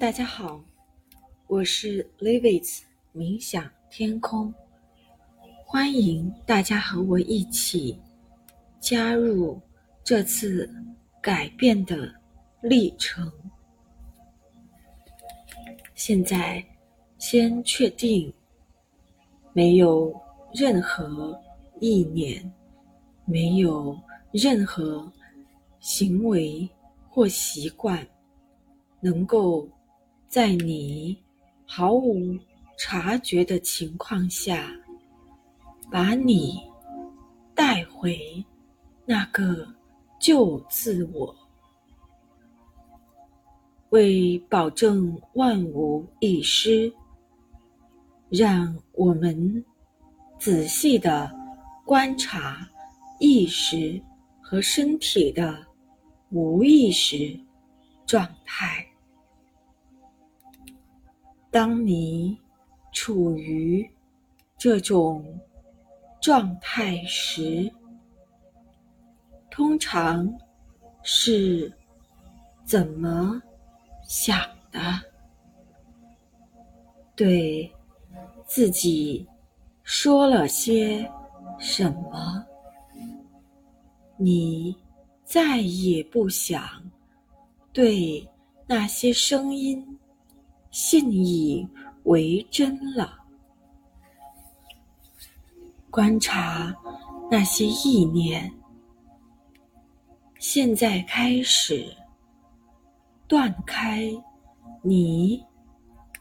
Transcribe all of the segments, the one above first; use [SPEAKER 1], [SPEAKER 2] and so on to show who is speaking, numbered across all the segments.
[SPEAKER 1] 大家好，我是 Levits 冥想天空，欢迎大家和我一起加入这次改变的历程。现在先确定没有任何意念，没有任何行为或习惯能够。在你毫无察觉的情况下，把你带回那个旧自我，为保证万无一失，让我们仔细的观察意识和身体的无意识状态。当你处于这种状态时，通常是怎么想的？对自己说了些什么？你再也不想对那些声音。信以为真了。观察那些意念，现在开始断开你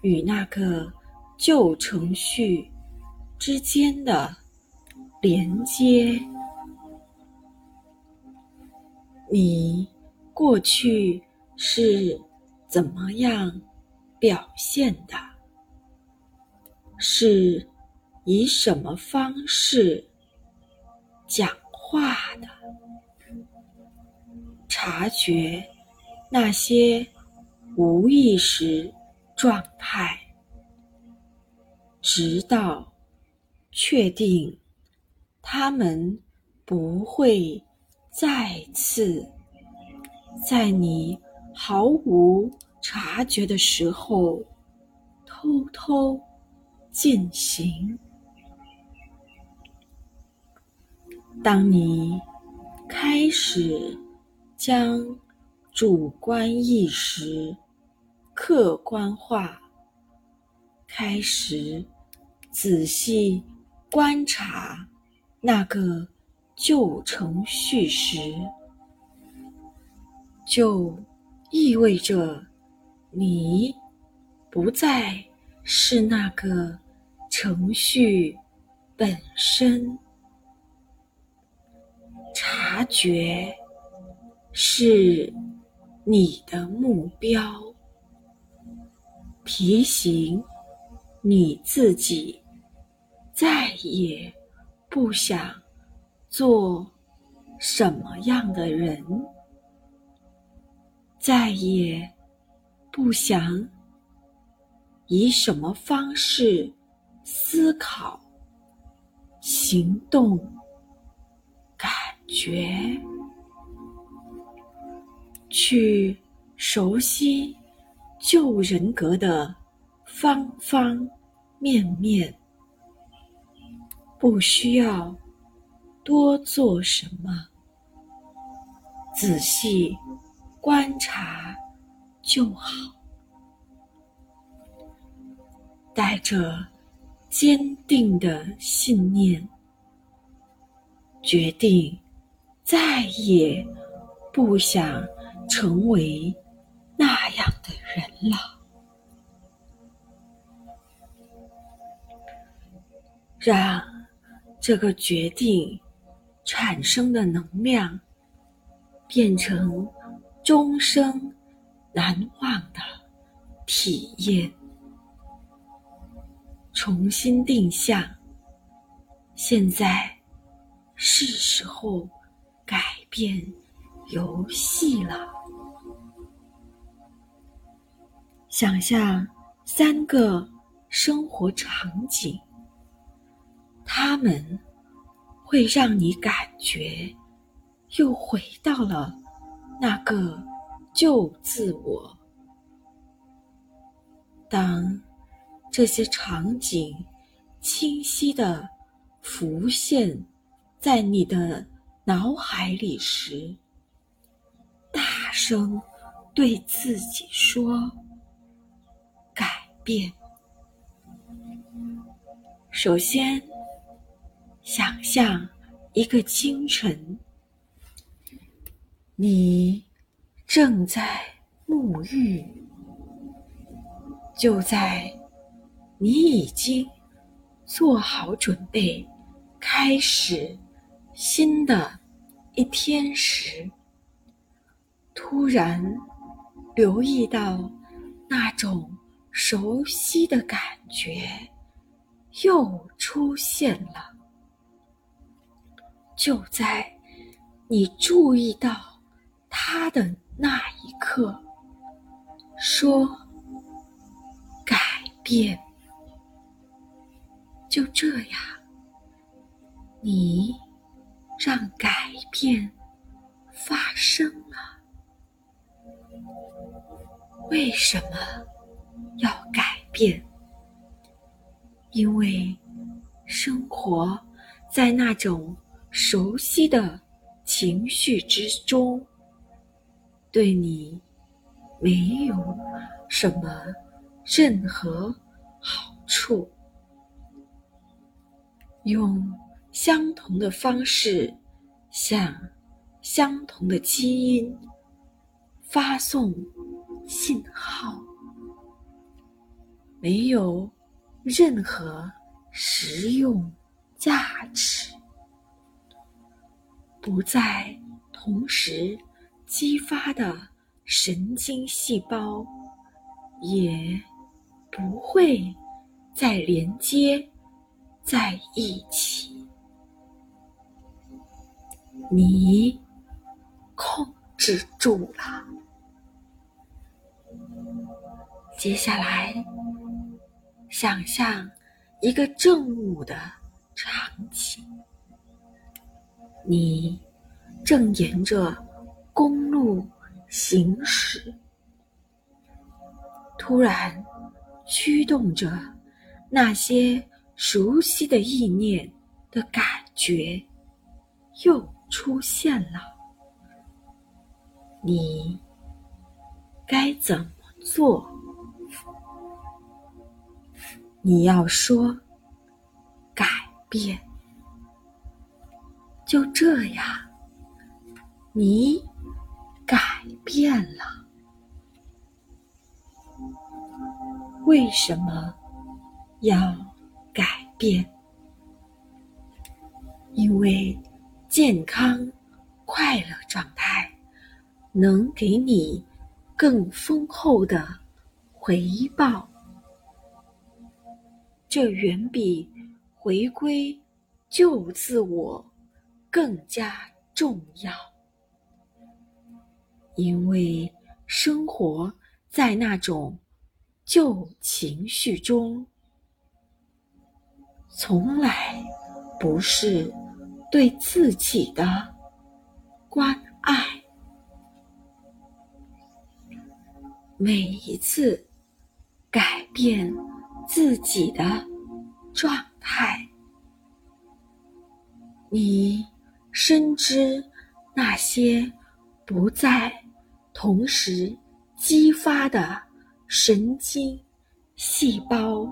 [SPEAKER 1] 与那个旧程序之间的连接。你过去是怎么样？表现的是以什么方式讲话的？察觉那些无意识状态，直到确定他们不会再次在你毫无。察觉的时候，偷偷进行。当你开始将主观意识客观化，开始仔细观察那个旧程序时，就意味着。你不再是那个程序本身，察觉是你的目标，提醒你自己再也不想做什么样的人，再也。不想以什么方式思考、行动、感觉，去熟悉旧人格的方方面面，不需要多做什么，仔细观察。就好，带着坚定的信念，决定再也不想成为那样的人了。让这个决定产生的能量变成终生。难忘的体验，重新定向。现在是时候改变游戏了。想象三个生活场景，他们会让你感觉又回到了那个。旧自我，当这些场景清晰的浮现在你的脑海里时，大声对自己说：“改变。”首先，想象一个清晨，你正在沐浴，就在你已经做好准备开始新的一天时，突然留意到那种熟悉的感觉。又出现了。就在你注意到他的那一刻，说：“改变。”就这样，你让改变发生了。为什么要改变？因为生活在那种熟悉的情绪之中，对你没有什么任何好处。用相同的方式向相同的基因发送信号，没有。任何实用价值不再同时激发的神经细胞，也不会再连接在一起。你控制住了。接下来。想象一个正午的场景，你正沿着公路行驶，突然驱动着那些熟悉的意念的感觉又出现了，你该怎么做？你要说改变，就这样，你变了。为什么要改变？因为健康、快乐状态能给你更丰厚的回报。这远比回归旧自我更加重要，因为生活在那种旧情绪中，从来不是对自己的关爱。每一次改变。自己的状态，你深知那些不再同时激发的神经细胞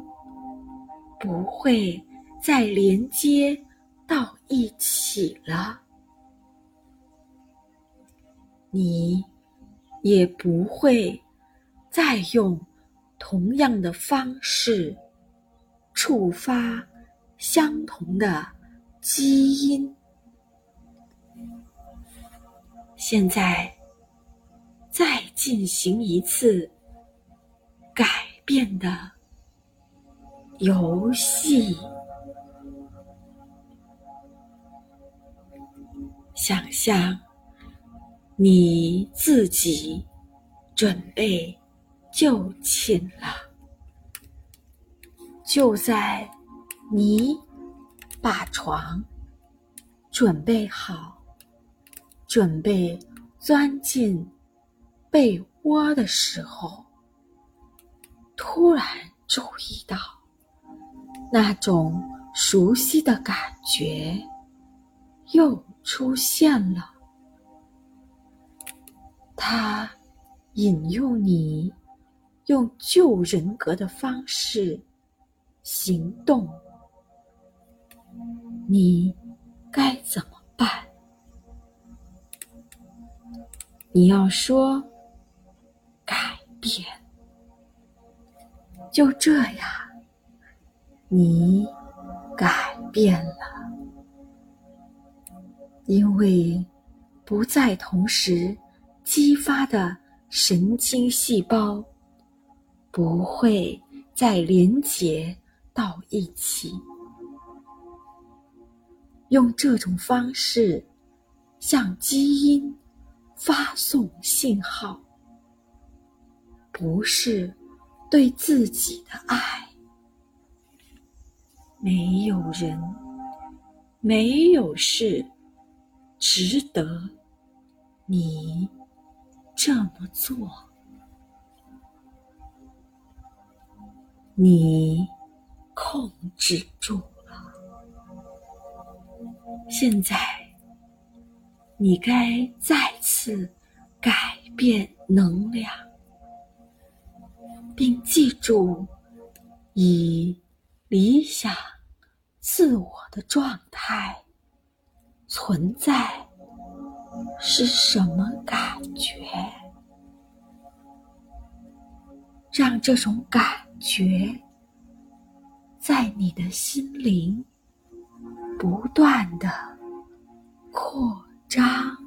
[SPEAKER 1] 不会再连接到一起了，你也不会再用。同样的方式触发相同的基因。现在进行一次改变的游戏，想象你自己准备。就寝了，就在你把床准备好，准备钻进被窝的时候，突然注意到那种熟悉的感觉又出现了，它引诱你用旧人格的方式行动，你该怎么办？你要说变。就这样，你改变了，因为不再同时激发的神经细胞不会再连结到一起，用这种方式向基因发送信号，不是。对自己的爱，没有人，没有事，值得你这么做。你控制住了。现在，你该再次改变能量。并记住，以理想自我的状态存在是什么感觉？让这种感觉在你的心灵不断的扩张。